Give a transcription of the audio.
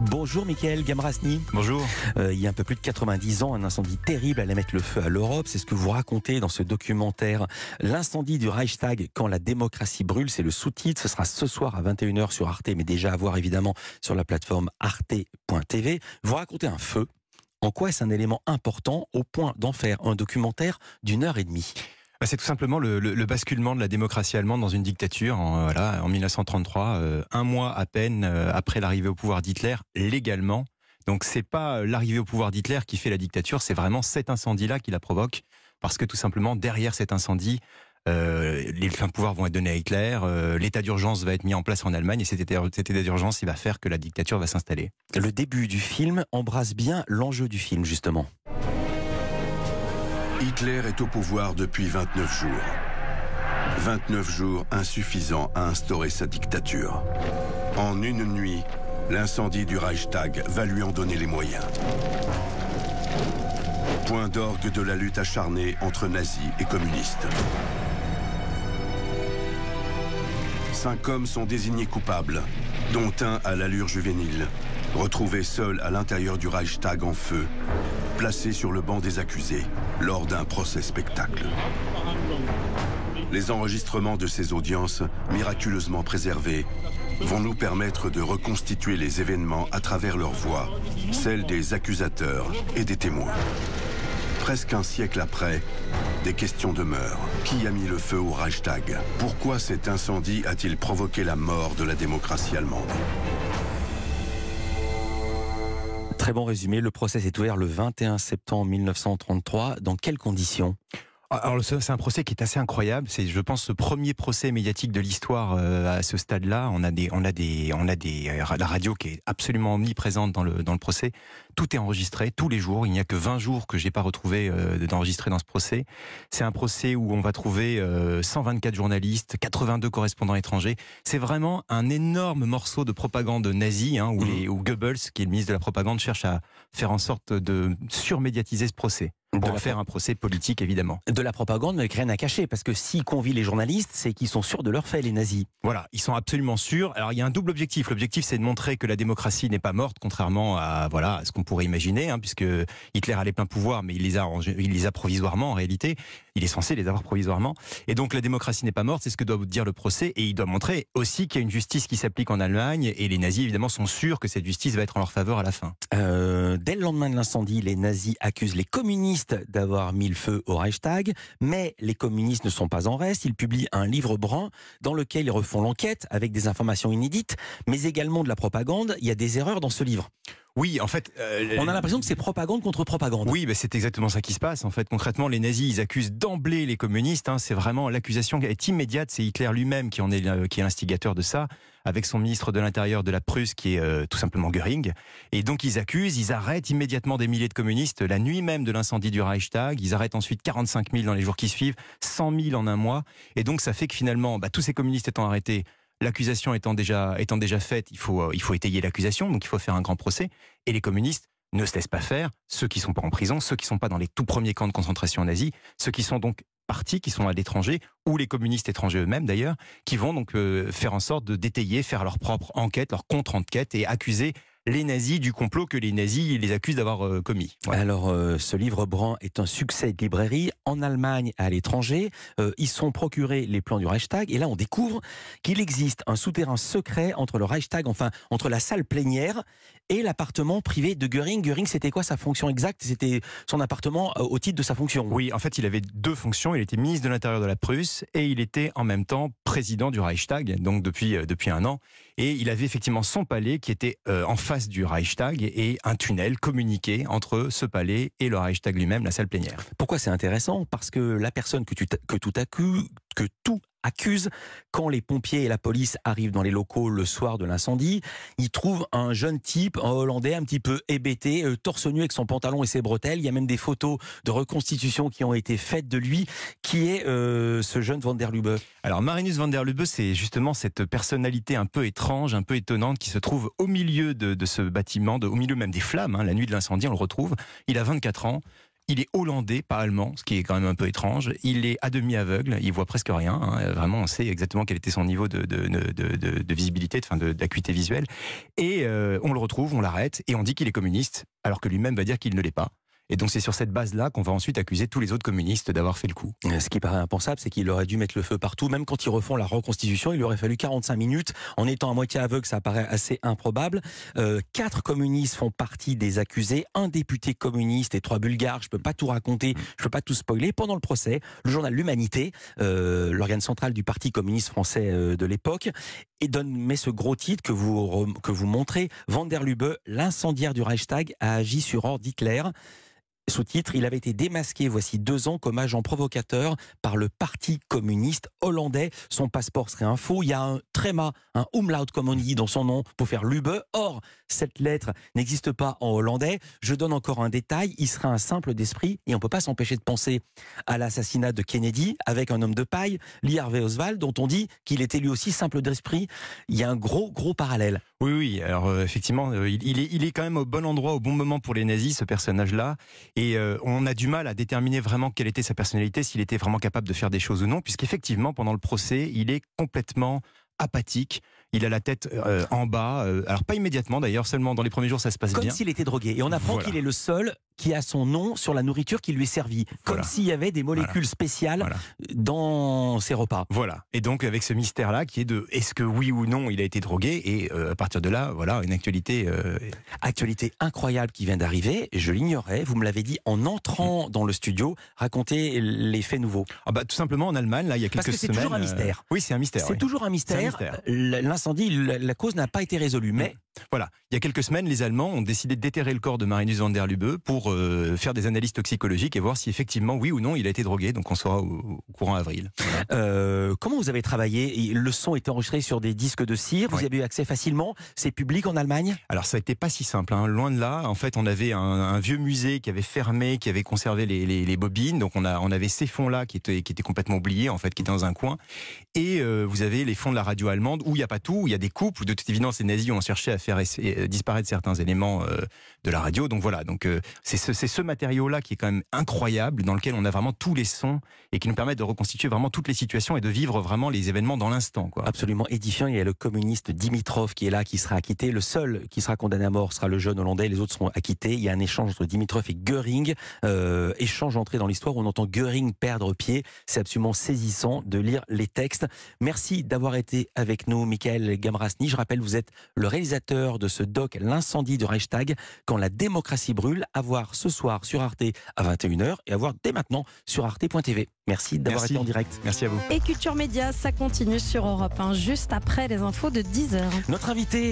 Bonjour Michael Gamrasni. Bonjour. Euh, il y a un peu plus de 90 ans, un incendie terrible allait mettre le feu à l'Europe. C'est ce que vous racontez dans ce documentaire. L'incendie du Reichstag quand la démocratie brûle, c'est le sous-titre. Ce sera ce soir à 21h sur Arte, mais déjà à voir évidemment sur la plateforme arte.tv. Vous racontez un feu. En quoi est-ce un élément important au point d'en faire un documentaire d'une heure et demie? C'est tout simplement le, basculement de la démocratie allemande dans une dictature en, voilà, en 1933, euh, un mois à peine euh, après l'arrivée au pouvoir d'Hitler, légalement. Donc c'est pas euh, l'arrivée au pouvoir d'Hitler qui fait la dictature, c'est vraiment cet incendie-là qui la provoque, parce que tout simplement derrière cet incendie, les fins de pouvoir vont être donnés à Hitler, l'état d'urgence va être mis en place en Allemagne et cet état d'urgence il va faire que la dictature va s'installer. Le début du film embrasse bien l'enjeu du film justement. Hitler est au pouvoir depuis 29 jours. 29 jours insuffisants à instaurer sa dictature. En une nuit, l'incendie du Reichstag va lui en donner les moyens. Point d'orgue de la lutte acharnée entre nazis et communistes. Cinq hommes sont désignés coupables, dont un à l'allure juvénile, retrouvé seul à l'intérieur du Reichstag en feu, placé sur le banc des accusés lors d'un procès spectacle. Les enregistrements de ces audiences, miraculeusement préservés, vont nous permettre de reconstituer les événements à travers leur voix, celle des accusateurs et des témoins. Presque un siècle après, des questions demeurent. Qui a mis le feu au Reichstag? Pourquoi cet incendie a-t-il provoqué la mort de la démocratie allemande? Très bon résumé. Le procès est ouvert le 21 septembre 1933. Dans quelles conditions? Alors c'est un procès qui est assez incroyable. C'est, je pense, le premier procès médiatique de l'histoire euh, à ce stade-là. On a des, on a des, on a des, euh, la radio qui est absolument omniprésente dans le dans le procès. Tout est enregistré tous les jours. Il n'y a que 20 jours que j'ai pas retrouvé euh, d'enregistrer dans ce procès. C'est un procès où on va trouver 124 journalistes, 82 correspondants étrangers. C'est vraiment un énorme morceau de propagande nazie, hein, où, mmh. les, où Goebbels, qui est le ministre de la propagande, cherche à faire en sorte de surmédiatiser ce procès de faire un procès politique, évidemment. De la propagande, mais avec rien à cacher, parce que s'ils convient les journalistes, c'est qu'ils sont sûrs de leur fait, les nazis. Voilà, ils sont absolument sûrs. Alors, il y a un double objectif. L'objectif, c'est de montrer que la démocratie n'est pas morte, contrairement à, voilà, ce qu'on pourrait imaginer, hein, puisque Hitler a les pleins pouvoirs, mais il les a, il les a provisoirement, en réalité. Il est censé les avoir provisoirement. Et donc, la démocratie n'est pas morte, c'est ce que doit dire le procès, et il doit montrer aussi qu'il y a une justice qui s'applique en Allemagne, et les nazis, évidemment, sont sûrs que cette justice va être en leur faveur à la fin. Euh, dès le lendemain de l'incendie, les nazis accusent les communistes d'avoir mis le feu au Reichstag, mais les communistes ne sont pas en reste. Ils publient un livre brun dans lequel ils refont l'enquête avec des informations inédites, mais également de la propagande. Il y a des erreurs dans ce livre. Oui, en fait, euh, on a l'impression que c'est propagande contre propagande. Oui, bah, c'est exactement ça qui se passe. En fait, concrètement, les nazis, ils accusent d'emblée les communistes. Hein. c'est vraiment l'accusation est immédiate. C'est Hitler lui-même qui en est euh, qui est l'instigateur de ça, avec son ministre de l'Intérieur de la Prusse, qui est euh, tout simplement Göring. Et donc, ils accusent, ils arrêtent immédiatement des milliers de communistes la nuit même de l'incendie du Reichstag. Ils arrêtent ensuite 45 000 dans les jours qui suivent, 100 000 en un mois. Et donc, ça fait que finalement, bah, tous ces communistes étant arrêtés, L'accusation étant déjà, faite, il faut, euh, il faut étayer l'accusation, donc il faut faire un grand procès. Et les communistes ne se laissent pas faire, ceux qui sont pas en prison, ceux qui sont pas dans les tout premiers camps de concentration nazis, ceux qui sont donc partis, qui sont à l'étranger, ou les communistes étrangers eux-mêmes d'ailleurs, qui vont donc euh, faire en sorte de détailler, faire leur propre enquête, leur contre-enquête et accuser les nazis du complot que les nazis les accusent d'avoir euh, commis. Alors, euh, ce livre brun est un succès de librairie en Allemagne, à l'étranger. Euh, ils sont procurés les plans du Reichstag et là, on découvre qu'il existe un souterrain secret entre le Reichstag, enfin, entre la salle plénière et l'appartement privé de Göring. Göring, c'était quoi sa fonction exacte? C'était son appartement au titre de sa fonction? Oui, en fait, il avait deux fonctions. Il était ministre de l'Intérieur de la Prusse et il était en même temps président du Reichstag, donc depuis, depuis un an. Et il avait effectivement son palais qui était en face du Reichstag et un tunnel communiqué entre ce palais et le Reichstag lui-même, la salle plénière. Pourquoi c'est intéressant? Parce que la personne que, tu, que tout, accuse, que tout accuse quand les pompiers et la police arrivent dans les locaux le soir de l'incendie. Ils trouvent un jeune type, un Hollandais, un petit peu hébété, euh, torse nu avec son pantalon et ses bretelles. Il y a même des photos de reconstitution qui ont été faites de lui. Qui est euh, ce jeune Van der Lubbe? Alors Marinus Van der Lubbe, c'est justement cette personnalité un peu étrange, un peu étonnante qui se trouve au milieu de, ce bâtiment, au milieu même des flammes. Hein. la nuit de l'incendie, on le retrouve. Il a 24 ans Il est hollandais, pas allemand, ce qui est quand même un peu étrange. Il est à demi aveugle, il voit presque rien. hein. Vraiment, on sait exactement quel était son niveau de, de, de, visibilité, d'acuité visuelle. Et euh, on le retrouve, on l'arrête, et on dit qu'il est communiste, alors que lui-même va dire qu'il ne l'est pas. Et donc c'est sur cette base-là qu'on va ensuite accuser tous les autres communistes d'avoir fait le coup. Euh, Ce qui paraît impensable, c'est qu'il aurait dû mettre le feu partout. Même quand ils refont la reconstitution, il aurait fallu 45 minutes. En étant à moitié aveugle, ça paraît assez improbable. Euh, quatre communistes font partie des accusés. Un député communiste et trois bulgares. Je peux pas tout raconter, je peux pas tout spoiler. Pendant le procès, le journal L'Humanité, euh, l'organe central du Parti communiste français de l'époque, et donne met ce gros titre que vous que vous montrez. Van der l'incendiaire du Reichstag, a agi sur ordre d'Hitler. Sous-titre, il avait été démasqué voici deux ans comme agent provocateur par le Parti communiste hollandais. Son passeport serait un faux. Il y a un tréma, un umlaut comme on dit dans son nom pour faire Lube. Or, cette lettre n'existe pas en hollandais. Je donne encore un détail. Il serait un simple d'esprit et on peut pas s'empêcher de penser à l'assassinat de Kennedy avec un homme de paille, Lee Harvey Oswald, dont on dit qu'il était lui aussi simple d'esprit. Il y a un gros, gros parallèle. Oui, oui. Alors euh, effectivement, euh, il, il est, il est quand même au bon endroit, au bon moment pour les nazis, ce personnage-là. Et euh, on a du mal à déterminer vraiment quelle était sa personnalité, s'il était vraiment capable de faire des choses ou non, puisqu'effectivement, pendant le procès, il est complètement apathique. Il a la tête en bas. alors pas immédiatement d'ailleurs, seulement dans les premiers jours, ça se passe Comme bien. s'il était drogué. Et on apprend Voilà. qu'il est le seul qui a son nom sur la nourriture qui lui est servie. Comme s'il y avait des molécules spéciales Voilà. dans ses repas. Voilà. Et donc avec ce mystère-là, qui est de est-ce que oui ou non il a été drogué, et euh, à partir de là, voilà, une actualité. euh, Actualité incroyable qui vient d'arriver. Je l'ignorais. Vous me l'avez dit en Mm. entrant dans le studio. Racontez les faits nouveaux. Ah bah tout simplement en Allemagne, là, il y a quelques Parce que c'est semaines. toujours un euh, mystère. oui, c'est un mystère. C'est oui. toujours un mystère. C'est L'incendie, la la cause n'a pas été résolue. Mais Voilà. Il y a quelques semaines, les Allemands ont décidé de déterrer le corps de Marinus van der Lubbe pour euh, faire des analyses toxicologiques et voir si effectivement, oui ou non, il a été drogué. Donc on saura au, au courant avril. Euh, comment vous avez travaillé? Le son était enregistré sur des disques de cire. Vous Oui. y avez eu accès facilement? C'est public en Allemagne? Alors ça été pas si simple, hein. loin de là. En fait, on avait un, un vieux musée qui avait fermé, qui avait conservé les, les- les bobines. Donc on a on avait ces fonds-là qui étaient qui étaient complètement oubliés, en fait, qui étaient dans un coin. Et euh, vous avez les fonds de la radio allemande où il y a pas tout, où il y a des coupes. Où de toute évidence, les nazis ont cherché à faire essa- euh, disparaître certains éléments euh, de la radio. Donc voilà. Donc euh, c'est ce, matériau-là qui est quand même incroyable, dans lequel on a vraiment tous les sons et qui nous permet de reconstituer vraiment toutes les situations et de vivre vraiment les événements dans l'instant. Absolument édifiant. Il y a le communiste Dimitrov qui est là, qui sera acquitté. Le seul qui sera condamné à mort sera le jeune Hollandais. Les autres seront acquittés. Il y a un échange entre Dimitrov et Göring. Échange entré dans l'histoire on entend Göring perdre pied. C'est absolument saisissant de lire les textes. Merci d'avoir été avec nous, Michael Gamrasny. Je rappelle, vous êtes le réalisateur de ce doc L'incendie du Reichstag, quand la démocratie brûle, à voir ce soir sur Arte à 21h et à voir dès maintenant sur arte.tv. Merci d'avoir été en direct. Merci à vous. Et Culture Média, ça continue sur Europe 1, juste après les infos de 10h. Notre invité